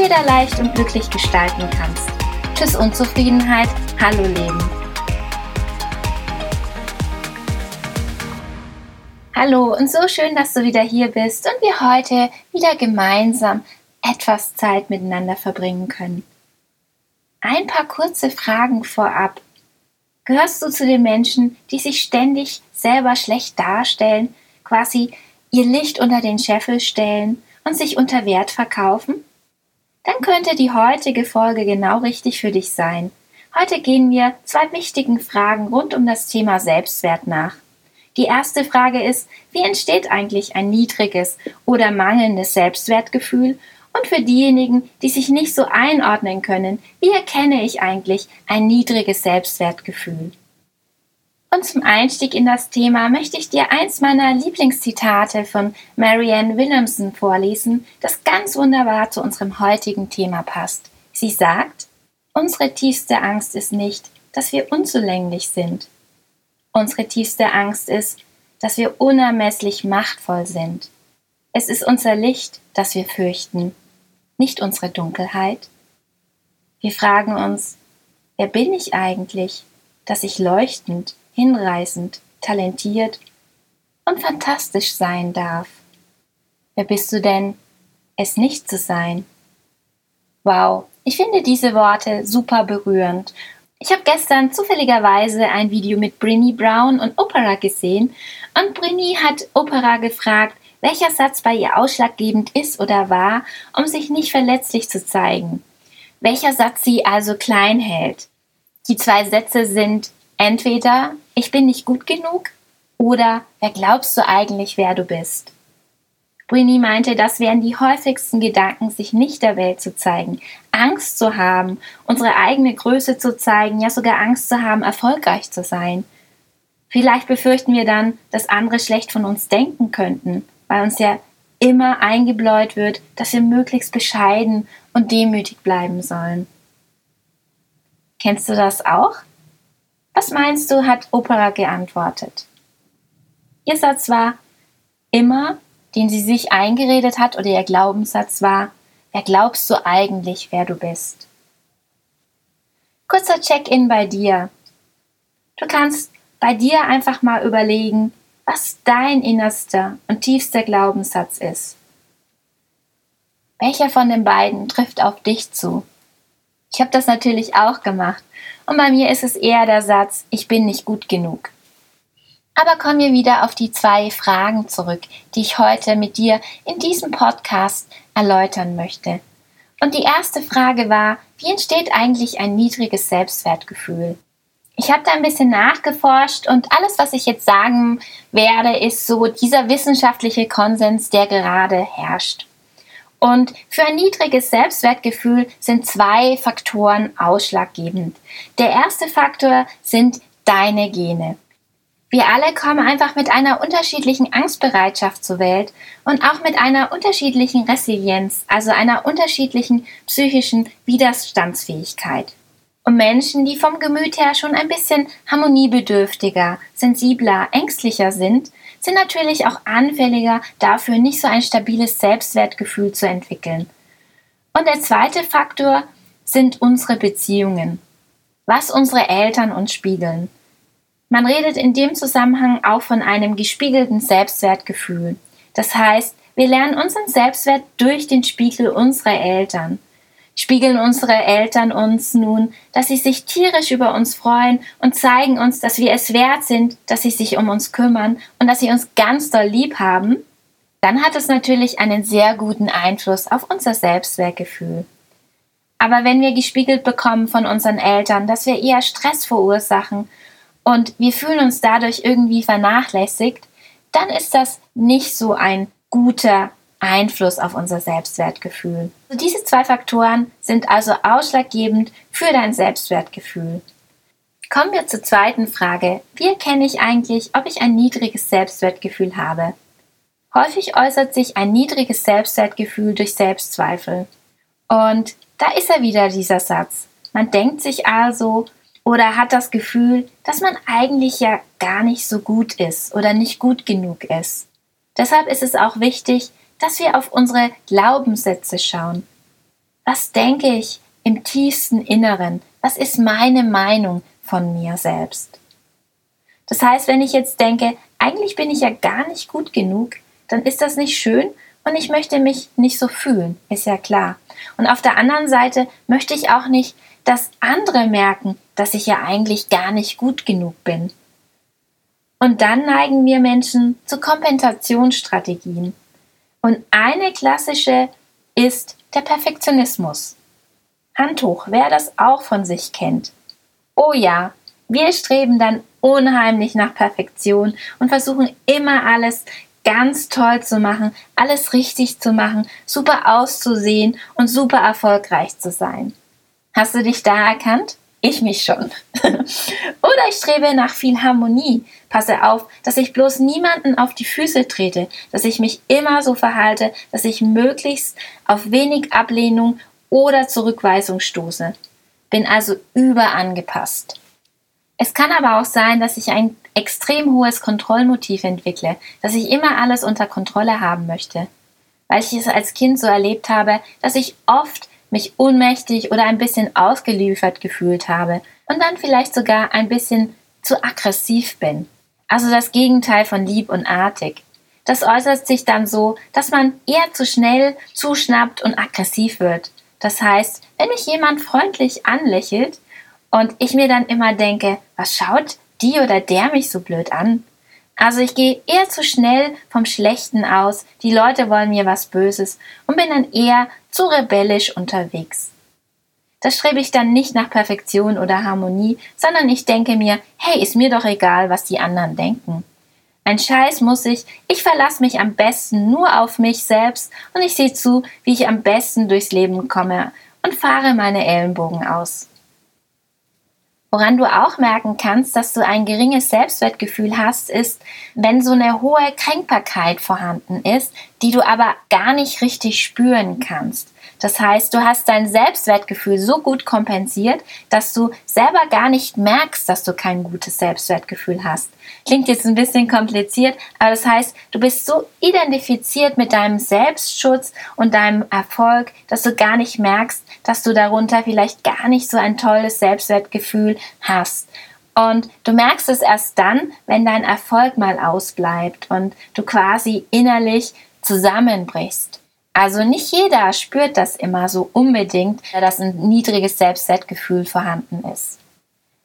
federleicht und glücklich gestalten kannst. Tschüss Unzufriedenheit, hallo Leben. Hallo und so schön, dass du wieder hier bist und wir heute wieder gemeinsam etwas Zeit miteinander verbringen können. Ein paar kurze Fragen vorab. Gehörst du zu den Menschen, die sich ständig selber schlecht darstellen, quasi ihr Licht unter den Scheffel stellen und sich unter Wert verkaufen? Dann könnte die heutige Folge genau richtig für dich sein. Heute gehen wir zwei wichtigen Fragen rund um das Thema Selbstwert nach. Die erste Frage ist, wie entsteht eigentlich ein niedriges oder mangelndes Selbstwertgefühl? Und für diejenigen, die sich nicht so einordnen können, wie erkenne ich eigentlich ein niedriges Selbstwertgefühl? Und zum Einstieg in das Thema möchte ich dir eins meiner Lieblingszitate von Marianne Williamson vorlesen, das ganz wunderbar zu unserem heutigen Thema passt. Sie sagt, unsere tiefste Angst ist nicht, dass wir unzulänglich sind. Unsere tiefste Angst ist, dass wir unermesslich machtvoll sind. Es ist unser Licht, das wir fürchten, nicht unsere Dunkelheit. Wir fragen uns, wer bin ich eigentlich, dass ich leuchtend, hinreißend, talentiert und fantastisch sein darf. Wer bist du denn, es nicht zu sein? Wow, ich finde diese Worte super berührend. Ich habe gestern zufälligerweise ein Video mit Brinny Brown und Opera gesehen und Brinny hat Opera gefragt, welcher Satz bei ihr ausschlaggebend ist oder war, um sich nicht verletzlich zu zeigen. Welcher Satz sie also klein hält. Die zwei Sätze sind Entweder ich bin nicht gut genug oder wer glaubst du eigentlich, wer du bist? Brini meinte, das wären die häufigsten Gedanken, sich nicht der Welt zu zeigen, Angst zu haben, unsere eigene Größe zu zeigen, ja sogar Angst zu haben, erfolgreich zu sein. Vielleicht befürchten wir dann, dass andere schlecht von uns denken könnten, weil uns ja immer eingebläut wird, dass wir möglichst bescheiden und demütig bleiben sollen. Kennst du das auch? Was meinst du, hat Opera geantwortet? Ihr Satz war immer, den sie sich eingeredet hat, oder ihr Glaubenssatz war, wer glaubst du eigentlich, wer du bist? Kurzer Check-in bei dir. Du kannst bei dir einfach mal überlegen, was dein innerster und tiefster Glaubenssatz ist. Welcher von den beiden trifft auf dich zu? Ich habe das natürlich auch gemacht und bei mir ist es eher der Satz, ich bin nicht gut genug. Aber kommen wir wieder auf die zwei Fragen zurück, die ich heute mit dir in diesem Podcast erläutern möchte. Und die erste Frage war, wie entsteht eigentlich ein niedriges Selbstwertgefühl? Ich habe da ein bisschen nachgeforscht und alles, was ich jetzt sagen werde, ist so dieser wissenschaftliche Konsens, der gerade herrscht. Und für ein niedriges Selbstwertgefühl sind zwei Faktoren ausschlaggebend. Der erste Faktor sind deine Gene. Wir alle kommen einfach mit einer unterschiedlichen Angstbereitschaft zur Welt und auch mit einer unterschiedlichen Resilienz, also einer unterschiedlichen psychischen Widerstandsfähigkeit. Und Menschen, die vom Gemüt her schon ein bisschen harmoniebedürftiger, sensibler, ängstlicher sind, sind natürlich auch anfälliger dafür, nicht so ein stabiles Selbstwertgefühl zu entwickeln. Und der zweite Faktor sind unsere Beziehungen, was unsere Eltern uns spiegeln. Man redet in dem Zusammenhang auch von einem gespiegelten Selbstwertgefühl. Das heißt, wir lernen unseren Selbstwert durch den Spiegel unserer Eltern spiegeln unsere Eltern uns nun, dass sie sich tierisch über uns freuen und zeigen uns, dass wir es wert sind, dass sie sich um uns kümmern und dass sie uns ganz doll lieb haben, dann hat es natürlich einen sehr guten Einfluss auf unser Selbstwertgefühl. Aber wenn wir gespiegelt bekommen von unseren Eltern, dass wir eher Stress verursachen und wir fühlen uns dadurch irgendwie vernachlässigt, dann ist das nicht so ein guter Einfluss auf unser Selbstwertgefühl. Also diese zwei Faktoren sind also ausschlaggebend für dein Selbstwertgefühl. Kommen wir zur zweiten Frage. Wie erkenne ich eigentlich, ob ich ein niedriges Selbstwertgefühl habe? Häufig äußert sich ein niedriges Selbstwertgefühl durch Selbstzweifel. Und da ist er wieder dieser Satz. Man denkt sich also oder hat das Gefühl, dass man eigentlich ja gar nicht so gut ist oder nicht gut genug ist. Deshalb ist es auch wichtig, dass wir auf unsere Glaubenssätze schauen. Was denke ich im tiefsten Inneren? Was ist meine Meinung? von mir selbst. Das heißt, wenn ich jetzt denke, eigentlich bin ich ja gar nicht gut genug, dann ist das nicht schön und ich möchte mich nicht so fühlen, ist ja klar. Und auf der anderen Seite möchte ich auch nicht, dass andere merken, dass ich ja eigentlich gar nicht gut genug bin. Und dann neigen wir Menschen zu Kompensationsstrategien. Und eine klassische ist der Perfektionismus. Hand hoch, wer das auch von sich kennt. Oh ja, wir streben dann unheimlich nach Perfektion und versuchen immer alles ganz toll zu machen, alles richtig zu machen, super auszusehen und super erfolgreich zu sein. Hast du dich da erkannt? Ich mich schon. Oder ich strebe nach viel Harmonie. Passe auf, dass ich bloß niemanden auf die Füße trete, dass ich mich immer so verhalte, dass ich möglichst auf wenig Ablehnung oder Zurückweisung stoße bin also überangepasst. Es kann aber auch sein, dass ich ein extrem hohes Kontrollmotiv entwickle, dass ich immer alles unter Kontrolle haben möchte, weil ich es als Kind so erlebt habe, dass ich oft mich ohnmächtig oder ein bisschen ausgeliefert gefühlt habe und dann vielleicht sogar ein bisschen zu aggressiv bin. Also das Gegenteil von lieb und artig. Das äußert sich dann so, dass man eher zu schnell zuschnappt und aggressiv wird. Das heißt, wenn mich jemand freundlich anlächelt und ich mir dann immer denke, was schaut die oder der mich so blöd an? Also ich gehe eher zu schnell vom Schlechten aus, die Leute wollen mir was Böses und bin dann eher zu rebellisch unterwegs. Das strebe ich dann nicht nach Perfektion oder Harmonie, sondern ich denke mir, hey, ist mir doch egal, was die anderen denken. Ein Scheiß muss ich, ich verlasse mich am besten nur auf mich selbst und ich sehe zu, wie ich am besten durchs Leben komme und fahre meine Ellenbogen aus. Woran du auch merken kannst, dass du ein geringes Selbstwertgefühl hast, ist, wenn so eine hohe Kränkbarkeit vorhanden ist, die du aber gar nicht richtig spüren kannst. Das heißt, du hast dein Selbstwertgefühl so gut kompensiert, dass du selber gar nicht merkst, dass du kein gutes Selbstwertgefühl hast. Klingt jetzt ein bisschen kompliziert, aber das heißt, du bist so identifiziert mit deinem Selbstschutz und deinem Erfolg, dass du gar nicht merkst, dass du darunter vielleicht gar nicht so ein tolles Selbstwertgefühl hast. Und du merkst es erst dann, wenn dein Erfolg mal ausbleibt und du quasi innerlich zusammenbrichst. Also nicht jeder spürt das immer so unbedingt, dass ein niedriges Selbstwertgefühl vorhanden ist.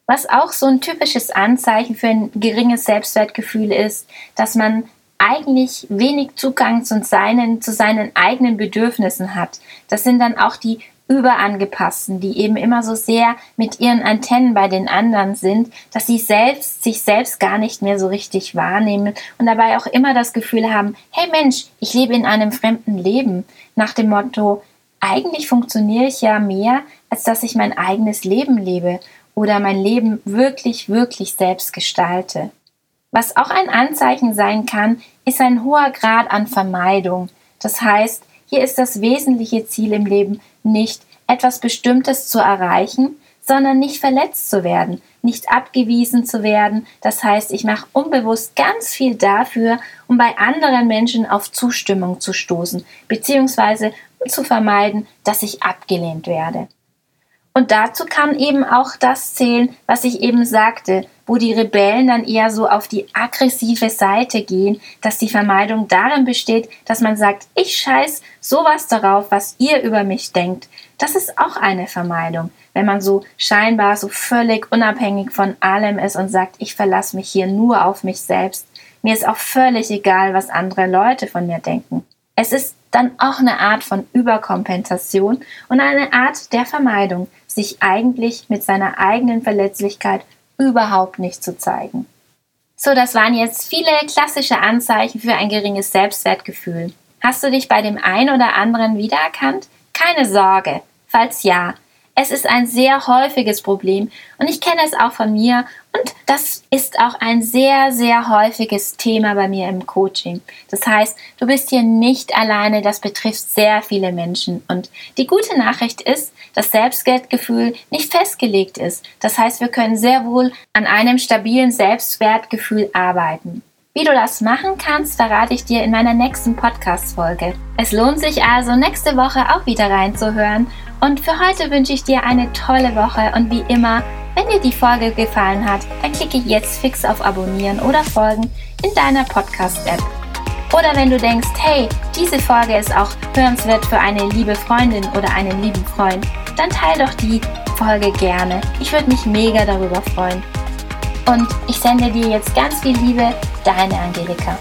Was auch so ein typisches Anzeichen für ein geringes Selbstwertgefühl ist, dass man eigentlich wenig Zugang zu seinen, zu seinen eigenen Bedürfnissen hat. Das sind dann auch die Überangepassten, die eben immer so sehr mit ihren Antennen bei den anderen sind, dass sie selbst sich selbst gar nicht mehr so richtig wahrnehmen und dabei auch immer das Gefühl haben, hey Mensch, ich lebe in einem fremden Leben, nach dem Motto, eigentlich funktioniere ich ja mehr, als dass ich mein eigenes Leben lebe oder mein Leben wirklich, wirklich selbst gestalte. Was auch ein Anzeichen sein kann, ist ein hoher Grad an Vermeidung. Das heißt, hier ist das wesentliche Ziel im Leben nicht, etwas Bestimmtes zu erreichen, sondern nicht verletzt zu werden, nicht abgewiesen zu werden. Das heißt, ich mache unbewusst ganz viel dafür, um bei anderen Menschen auf Zustimmung zu stoßen, beziehungsweise zu vermeiden, dass ich abgelehnt werde. Und dazu kann eben auch das zählen, was ich eben sagte, wo die Rebellen dann eher so auf die aggressive Seite gehen, dass die Vermeidung darin besteht, dass man sagt, ich scheiß sowas darauf, was ihr über mich denkt. Das ist auch eine Vermeidung, wenn man so scheinbar so völlig unabhängig von allem ist und sagt, ich verlasse mich hier nur auf mich selbst. Mir ist auch völlig egal, was andere Leute von mir denken. Es ist dann auch eine Art von Überkompensation und eine Art der Vermeidung, sich eigentlich mit seiner eigenen Verletzlichkeit überhaupt nicht zu zeigen. So, das waren jetzt viele klassische Anzeichen für ein geringes Selbstwertgefühl. Hast du dich bei dem einen oder anderen wiedererkannt? Keine Sorge. Falls ja, es ist ein sehr häufiges Problem und ich kenne es auch von mir und das ist auch ein sehr, sehr häufiges Thema bei mir im Coaching. Das heißt, du bist hier nicht alleine, das betrifft sehr viele Menschen. Und die gute Nachricht ist, dass Selbstwertgefühl nicht festgelegt ist. Das heißt, wir können sehr wohl an einem stabilen Selbstwertgefühl arbeiten. Wie du das machen kannst, verrate ich dir in meiner nächsten Podcast-Folge. Es lohnt sich also, nächste Woche auch wieder reinzuhören. Und für heute wünsche ich dir eine tolle Woche und wie immer, wenn dir die Folge gefallen hat, dann klicke jetzt fix auf Abonnieren oder Folgen in deiner Podcast-App. Oder wenn du denkst, hey, diese Folge ist auch hörenswert für eine liebe Freundin oder einen lieben Freund, dann teile doch die Folge gerne. Ich würde mich mega darüber freuen. Und ich sende dir jetzt ganz viel Liebe, deine Angelika.